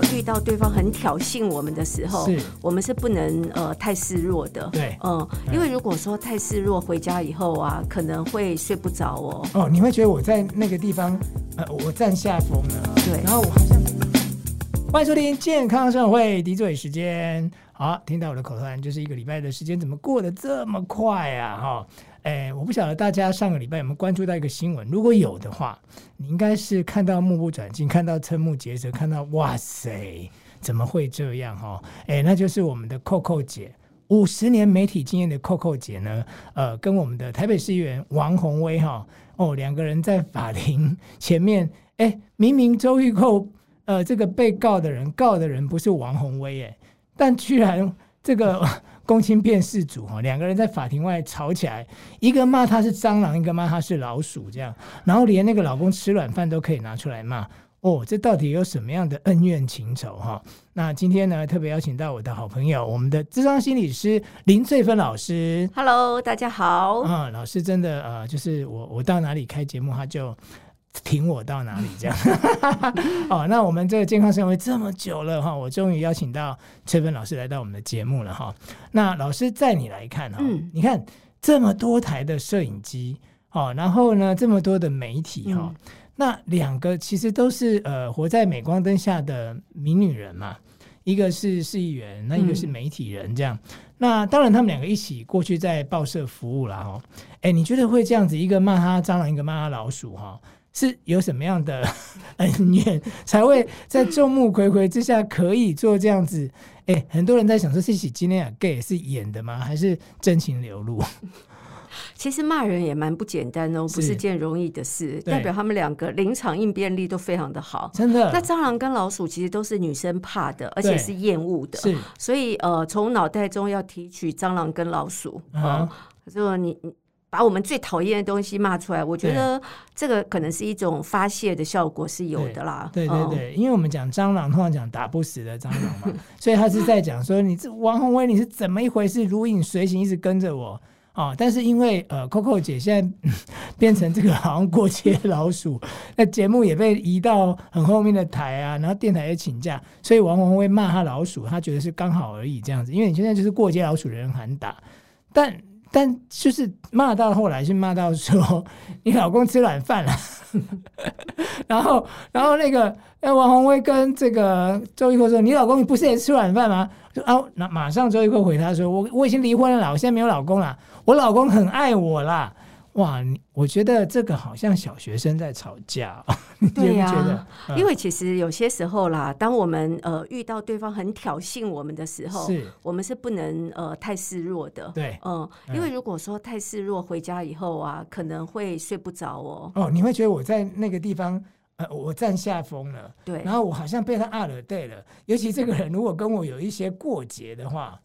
呃，遇到对方很挑衅我们的时候，我们是不能呃太示弱的。对，嗯，因为如果说太示弱，回家以后啊，可能会睡不着哦。哦，你会觉得我在那个地方，呃，我占下风了。对，然后我好像欢迎收听健康生活会滴嘴时间。好，听到我的口头禅，就是一个礼拜的时间怎么过得这么快啊？哈。哎，我不晓得大家上个礼拜有没有关注到一个新闻？如果有的话，你应该是看到目不转睛，看到瞠目结舌，看到哇塞，怎么会这样？哈，哎，那就是我们的扣扣姐，五十年媒体经验的扣扣姐呢，呃，跟我们的台北市议员王宏威哈，哦，两个人在法庭前面，哎，明明周玉蔻，呃，这个被告的人告的人不是王宏威，哎，但居然这个。公亲变事主哈，两个人在法庭外吵起来，一个骂他是蟑螂，一个骂他是老鼠，这样，然后连那个老公吃软饭都可以拿出来骂哦，这到底有什么样的恩怨情仇哈？那今天呢，特别邀请到我的好朋友，我们的智商心理师林翠芬老师。Hello，大家好。啊、嗯，老师真的呃，就是我我到哪里开节目，他就。挺我到哪里这样？哦，那我们这个健康生活这么久了哈，我终于邀请到崔芬老师来到我们的节目了哈。那老师在你来看哈，嗯、你看这么多台的摄影机哦，然后呢这么多的媒体哈，嗯、那两个其实都是呃活在镁光灯下的名女人嘛，一个是市议员，那一个是媒体人这样。嗯、那当然他们两个一起过去在报社服务了哈。哎，你觉得会这样子，一个骂他蟑螂，一个骂他老鼠哈？是有什么样的 恩怨，才会在众目睽睽之下可以做这样子？哎、欸，很多人在想说，这起今天啊 gay 是演的吗？还是真情流露？其实骂人也蛮不简单哦，不是件容易的事。代表他们两个临场应变力都非常的好，真的。那蟑螂跟老鼠其实都是女生怕的，而且是厌恶的，是。所以呃，从脑袋中要提取蟑螂跟老鼠啊，就、呃、你你。把我们最讨厌的东西骂出来，我觉得这个可能是一种发泄的效果是有的啦。对对对，对，因为我们讲蟑螂，通常讲打不死的蟑螂嘛，所以他是在讲说你这王宏威你是怎么一回事，如影随形一直跟着我啊。但是因为呃，Coco 姐现在 变成这个好像过街老鼠，那节目也被移到很后面的台啊，然后电台也请假，所以王宏威骂他老鼠，他觉得是刚好而已这样子。因为你现在就是过街老鼠，人人喊打，但。但就是骂到后来，是骂到说 你老公吃软饭了，然后，然后那个那王红薇跟这个周玉蔻说：“你老公不是也吃软饭吗？”就啊，那马上周玉蔻回他说：“我我已经离婚了啦，我现在没有老公了，我老公很爱我啦。”哇，我觉得这个好像小学生在吵架。对呀、啊，嗯、因为其实有些时候啦，当我们呃遇到对方很挑衅我们的时候，是我们是不能呃太示弱的。对，嗯，因为如果说太示弱，回家以后啊，可能会睡不着哦。哦，你会觉得我在那个地方呃，我占下风了。对，然后我好像被他压了对了。尤其这个人如果跟我有一些过节的话。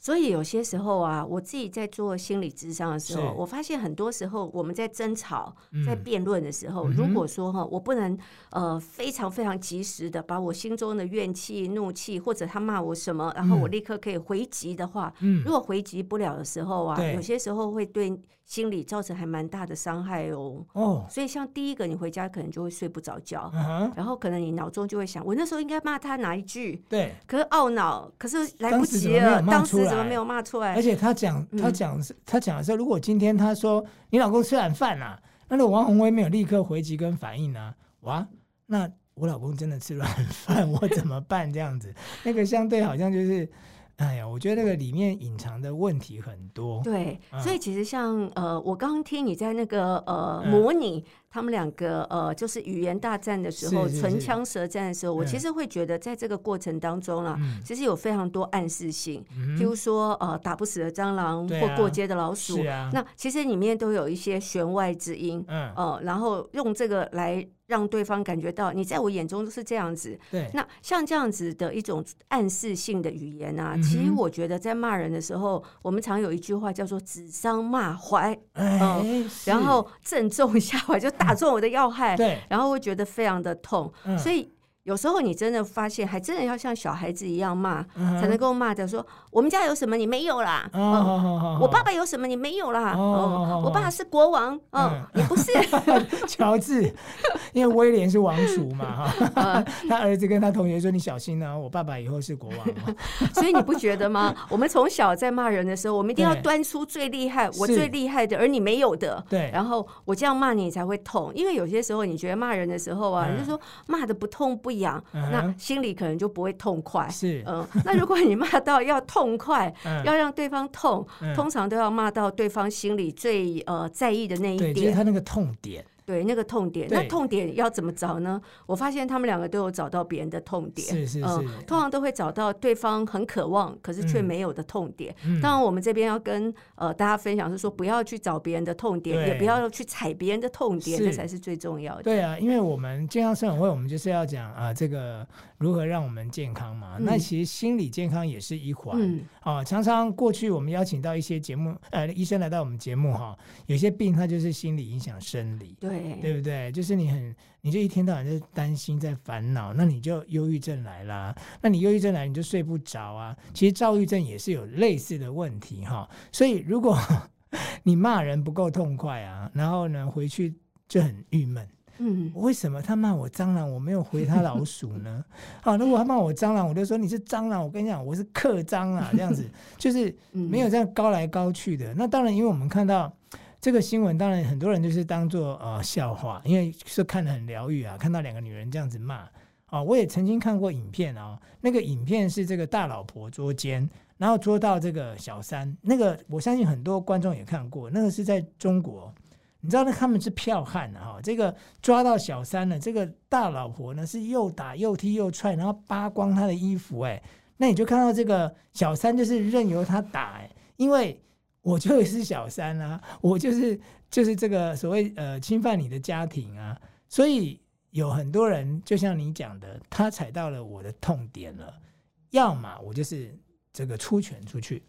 所以有些时候啊，我自己在做心理智商的时候，我发现很多时候我们在争吵、嗯、在辩论的时候，嗯、如果说哈，我不能呃非常非常及时的把我心中的怨气、怒气，或者他骂我什么，然后我立刻可以回击的话，嗯、如果回击不了的时候啊，有些时候会对心理造成还蛮大的伤害哦。哦，所以像第一个，你回家可能就会睡不着觉，嗯、然后可能你脑中就会想，我那时候应该骂他哪一句？对，可是懊恼，可是来不及了，当时。怎么没有骂出来？而且他讲，他讲是，他讲的时候，如果今天他说你老公吃软饭呐，那如果王宏威没有立刻回击跟反应呢、啊？哇，那我老公真的吃软饭，我怎么办？这样子，那个相对好像就是。哎呀，我觉得那个里面隐藏的问题很多。对，嗯、所以其实像呃，我刚刚听你在那个呃模拟他们两个呃，就是语言大战的时候，唇枪舌战的时候，我其实会觉得在这个过程当中啦，嗯、其实有非常多暗示性，嗯、譬如说呃，打不死的蟑螂或过街的老鼠，啊、那其实里面都有一些弦外之音，嗯，呃，然后用这个来。让对方感觉到你在我眼中都是这样子。对，那像这样子的一种暗示性的语言啊，嗯、其实我觉得在骂人的时候，我们常有一句话叫做“指桑骂槐”，嗯、欸，然后正中下怀，就打中我的要害，对，然后会觉得非常的痛。嗯、所以有时候你真的发现，还真的要像小孩子一样骂，才能够骂的说：“我们家有什么你没有啦？我爸爸有什么你没有啦？我爸爸是国王，嗯，你不是。”乔治，因为威廉是王储嘛，哈，他儿子跟他同学说：“你小心啊，我爸爸以后是国王。”所以你不觉得吗？我们从小在骂人的时候，我们一定要端出最厉害，我最厉害的，而你没有的。对，然后我这样骂你才会痛，因为有些时候你觉得骂人的时候啊，你就说骂的不痛不。不痒，那心里可能就不会痛快。是，嗯，那如果你骂到要痛快，要让对方痛，通常都要骂到对方心里最呃在意的那一点，就是他那个痛点。对，那个痛点，那痛点要怎么找呢？我发现他们两个都有找到别人的痛点，是是是，通常都会找到对方很渴望，可是却没有的痛点。当然，我们这边要跟呃大家分享是说，不要去找别人的痛点，也不要去踩别人的痛点，这才是最重要的。对啊，因为我们健康生活会，我们就是要讲啊，这个如何让我们健康嘛。那其实心理健康也是一环啊。常常过去我们邀请到一些节目呃医生来到我们节目哈，有些病它就是心理影响生理。对。对不对？就是你很，你就一天到晚在担心，在烦恼，那你就忧郁症来啦。那你忧郁症来，你就睡不着啊。其实躁郁症也是有类似的问题哈。所以如果 你骂人不够痛快啊，然后呢回去就很郁闷。嗯，为什么他骂我蟑螂，我没有回他老鼠呢？好，如果他骂我蟑螂，我就说你是蟑螂。我跟你讲，我是克蟑螂，这样子就是 没有这样高来高去的。那当然，因为我们看到。这个新闻当然很多人就是当做呃笑话，因为是看得很疗愈啊，看到两个女人这样子骂啊，我也曾经看过影片啊，那个影片是这个大老婆捉奸，然后捉到这个小三，那个我相信很多观众也看过，那个是在中国，你知道那他们是票悍的哈，这个抓到小三了，这个大老婆呢是又打又踢又踹，然后扒光他的衣服，哎，那你就看到这个小三就是任由他打，哎，因为。我就是小三啊，我就是就是这个所谓呃侵犯你的家庭啊，所以有很多人就像你讲的，他踩到了我的痛点了，要么我就是这个出拳出去，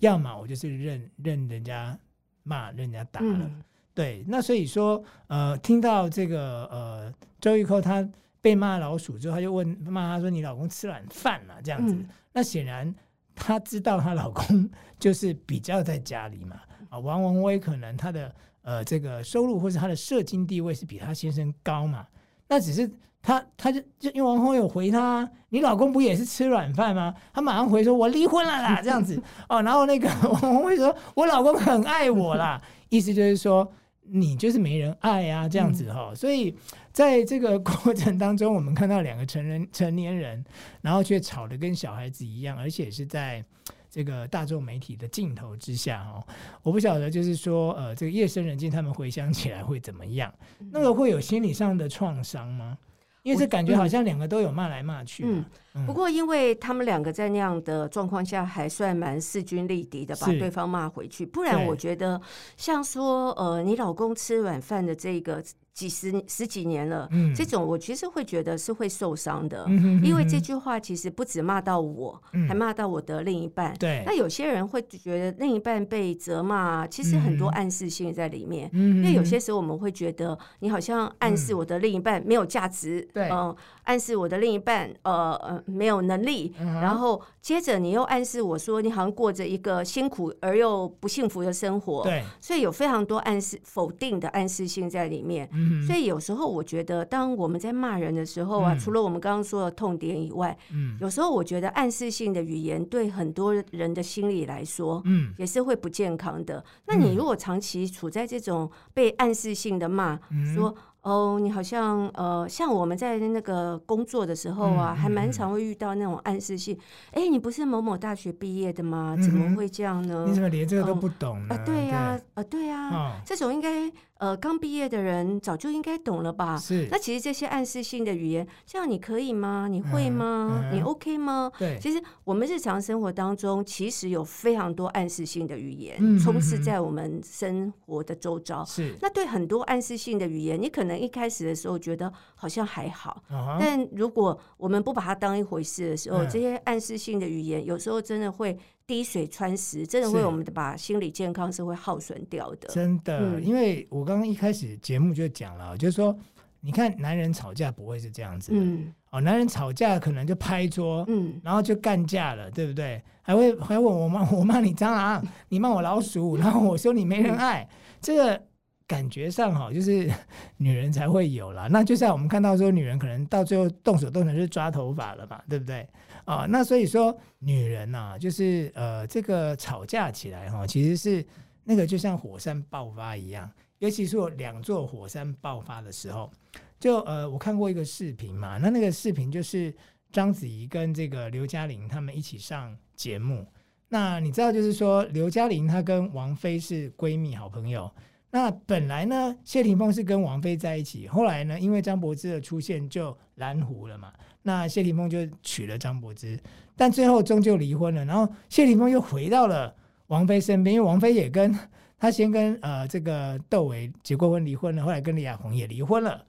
要么我就是任任人家骂，任人家打了，嗯、对，那所以说呃听到这个呃周玉蔻他被骂老鼠之后，他就问骂他说，你老公吃软饭了这样子，嗯、那显然。她知道她老公就是比较在家里嘛，啊，王文威可能她的呃这个收入或是她的社经地位是比她先生高嘛，那只是她她就就因为王鸿薇有回她，你老公不也是吃软饭吗？她马上回说，我离婚了啦，这样子哦，然后那个 王文威说，我老公很爱我啦，意思就是说你就是没人爱啊，这样子哈，所以。在这个过程当中，我们看到两个成人 成年人，然后却吵得跟小孩子一样，而且是在这个大众媒体的镜头之下哦。我不晓得，就是说，呃，这个夜深人静，他们回想起来会怎么样？那个会有心理上的创伤吗？因为这感觉好像两个都有骂来骂去。嗯，嗯，不过因为他们两个在那样的状况下，还算蛮势均力敌的，把对方骂回去。不然，我觉得像说，呃，你老公吃软饭的这个。几十十几年了，嗯、这种我其实会觉得是会受伤的，嗯、哼哼哼，因为这句话其实不止骂到我，嗯、还骂到我的另一半。对，那有些人会觉得另一半被责骂，其实很多暗示性在里面。嗯、因为有些时候我们会觉得你好像暗示我的另一半没有价值，对、嗯，暗示我的另一半呃呃没有能力，嗯、然后接着你又暗示我说你好像过着一个辛苦而又不幸福的生活。对，所以有非常多暗示否定的暗示性在里面。所以有时候我觉得，当我们在骂人的时候啊，除了我们刚刚说的痛点以外，嗯有时候我觉得暗示性的语言对很多人的心理来说，嗯也是会不健康的。那你如果长期处在这种被暗示性的骂，说。哦，你好像呃，像我们在那个工作的时候啊，还蛮常会遇到那种暗示性。哎，你不是某某大学毕业的吗？怎么会这样呢？你怎么连这个都不懂呢？啊，对呀，啊，对呀，这种应该呃刚毕业的人早就应该懂了吧？是。那其实这些暗示性的语言，这样你可以吗？你会吗？你 OK 吗？对。其实我们日常生活当中，其实有非常多暗示性的语言充斥在我们生活的周遭。是。那对很多暗示性的语言，你可能。一开始的时候觉得好像还好，uh. 但如果我们不把它当一回事的时候，uh. 这些暗示性的语言有时候真的会滴水穿石，真的会我们的把心理健康是会耗损掉的。真的，嗯、因为我刚刚一开始节目就讲了，就是说你看男人吵架不会是这样子的，嗯，哦，男人吵架可能就拍桌，嗯，然后就干架了，对不对？还会还问我骂 我骂你蟑螂，你骂我老鼠，然后我说你没人爱，这个。感觉上哈，就是 女人才会有啦。那就像我们看到说，女人可能到最后动手动脚是抓头发了嘛，对不对？啊，那所以说女人呐、就是呃，这个吵架起来哈，其实是那个就像火山爆发一样，尤其是两座火山爆发的时候，就呃，我看过一个视频嘛，那那个视频就是章子怡跟这个刘嘉玲他们一起上节目。那你知道，就是说刘嘉玲她跟王菲是闺蜜好朋友。那本来呢，谢霆锋是跟王菲在一起，后来呢，因为张柏芝的出现就蓝湖了嘛。那谢霆锋就娶了张柏芝，但最后终究离婚了。然后谢霆锋又回到了王菲身边，因为王菲也跟他先跟呃这个窦唯结过婚离婚了，后来跟李亚鹏也离婚了。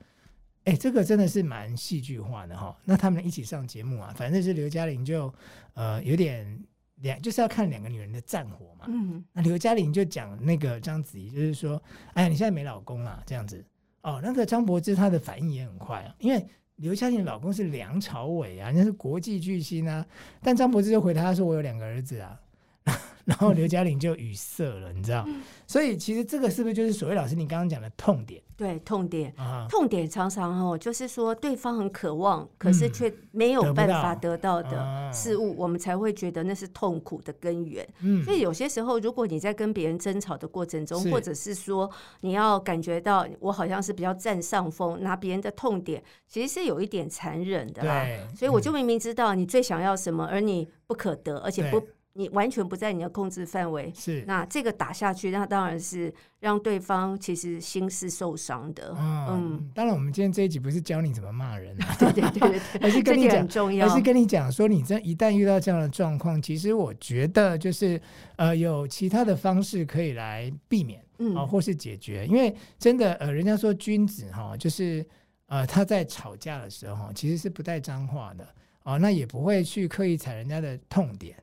哎，这个真的是蛮戏剧化的哈。那他们一起上节目啊，反正是刘嘉玲就呃有点。两就是要看两个女人的战火嘛。嗯，那刘嘉玲就讲那个章子怡，就是说，哎呀，你现在没老公啊，这样子。哦，那个张柏芝她的反应也很快啊，因为刘嘉玲老公是梁朝伟啊，人家是国际巨星啊。但张柏芝就回答他说：“我有两个儿子啊。”然后刘嘉玲就语塞了，你知道？所以其实这个是不是就是所谓老师你刚刚讲的痛点？对，痛点，痛点常常哦，就是说对方很渴望，可是却没有办法得到的事物，我们才会觉得那是痛苦的根源。所以有些时候，如果你在跟别人争吵的过程中，或者是说你要感觉到我好像是比较占上风，拿别人的痛点，其实是有一点残忍的啦。所以我就明明知道你最想要什么，而你不可得，而且不。你完全不在你的控制范围，是那这个打下去，那当然是让对方其实心是受伤的。嗯，嗯，当然，我们今天这一集不是教你怎么骂人，啊，对对对对，而是跟你讲，而是跟你讲说，你这一旦遇到这样的状况，其实我觉得就是呃，有其他的方式可以来避免，嗯，啊，或是解决。因为真的呃，人家说君子哈，就是呃，他在吵架的时候其实是不带脏话的啊，那也不会去刻意踩人家的痛点。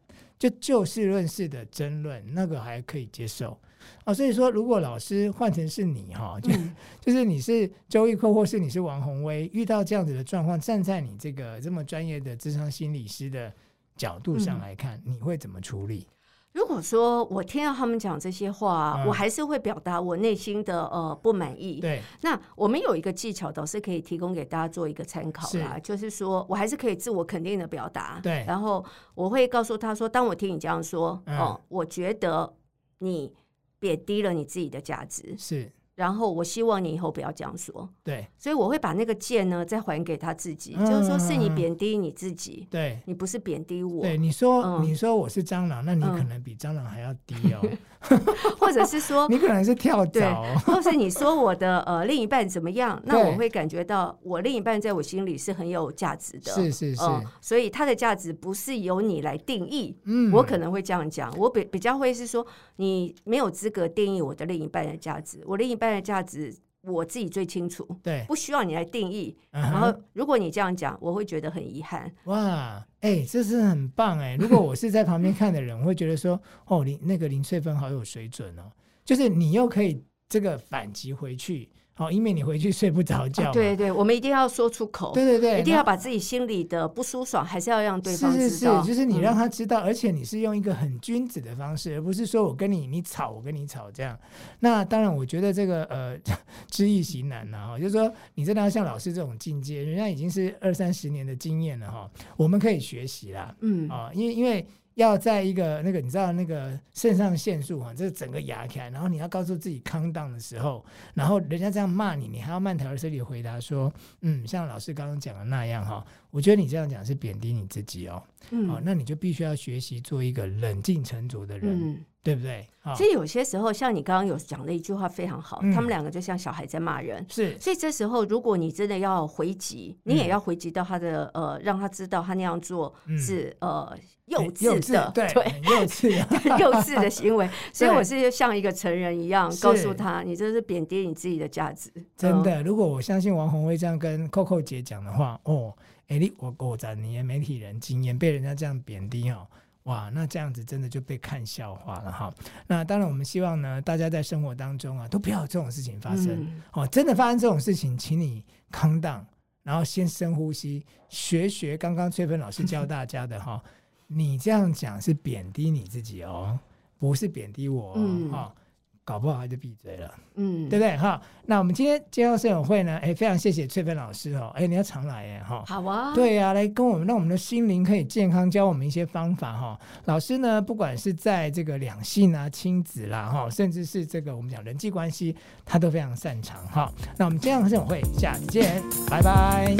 就就事论事的争论，那个还可以接受啊。所以说，如果老师换成是你哈，就 就是你是周易蔻，或是你是王宏威，遇到这样子的状况，站在你这个这么专业的智商心理师的角度上来看，你会怎么处理？如果说我听到他们讲这些话，嗯、我还是会表达我内心的呃不满意。对，那我们有一个技巧，倒是可以提供给大家做一个参考啦。是就是说我还是可以自我肯定的表达。对，然后我会告诉他说，当我听你这样说，嗯、哦，我觉得你贬低了你自己的价值。是。然后我希望你以后不要这样说，对，所以我会把那个剑呢再还给他自己，就是说是你贬低你自己，对，你不是贬低我。对，你说你说我是蟑螂，那你可能比蟑螂还要低哦，或者是说 你可能是跳蚤，或是你说我的呃另一半怎么样，那我会感觉到我另一半在我心里是很有价值的，是是是，所以他的价值不是由你来定义，嗯，我可能会这样讲，我比比较会是说你没有资格定义我的另一半的价值，我另一半。的价值我自己最清楚，对，不需要你来定义。Uh huh. 然后，如果你这样讲，我会觉得很遗憾。哇，哎、欸，这是很棒哎！如果我是在旁边看的人，我会觉得说，哦，林那个林翠芬好有水准哦，就是你又可以这个反击回去。好，以免你回去睡不着觉。对对，我们一定要说出口。对对对，一定要把自己心里的不舒爽，还是要让对方知道。是是是，就是你让他知道，而且你是用一个很君子的方式，而不是说我跟你你吵，我跟你吵这样。那当然，我觉得这个呃，知易行难呐哈，就是说你真的要像老师这种境界，人家已经是二三十年的经验了哈，我们可以学习啦。嗯啊，因为因为。要在一个那个你知道那个肾上腺素啊，这整个压开，然后你要告诉自己 calm down 的时候，然后人家这样骂你，你还要慢条斯理回答说，嗯，像老师刚刚讲的那样哈，我觉得你这样讲是贬低你自己哦，嗯，哦，那你就必须要学习做一个冷静沉着的人。嗯对不对？其实有些时候，像你刚刚有讲的一句话非常好，他们两个就像小孩在骂人。是，所以这时候，如果你真的要回击，你也要回击到他的呃，让他知道他那样做是呃幼稚的，对，幼稚 幼稚的行为。所以我是像一个成人一样，告诉他，你这是贬低你自己的价值。真的，如果我相信王红薇这样跟 Coco 姐讲的话，哦，哎，你我我在你的媒体人经验被人家这样贬低哦。哇，那这样子真的就被看笑话了哈。那当然，我们希望呢，大家在生活当中啊，都不要有这种事情发生。嗯、哦，真的发生这种事情，请你 calm down，然后先深呼吸，学学刚刚翠芬老师教大家的哈。你这样讲是贬低你自己哦，不是贬低我哈。嗯哦搞不好他就闭嘴了，嗯，对不对哈？那我们今天健康生友会呢？哎，非常谢谢翠芬老师哦，哎，你要常来哎哈。好啊，对呀、啊，来跟我们让我们的心灵可以健康，教我们一些方法哈。老师呢，不管是在这个两性啊、亲子啦哈，甚至是这个我们讲人际关系，他都非常擅长哈。那我们健康生友会下次见，拜拜。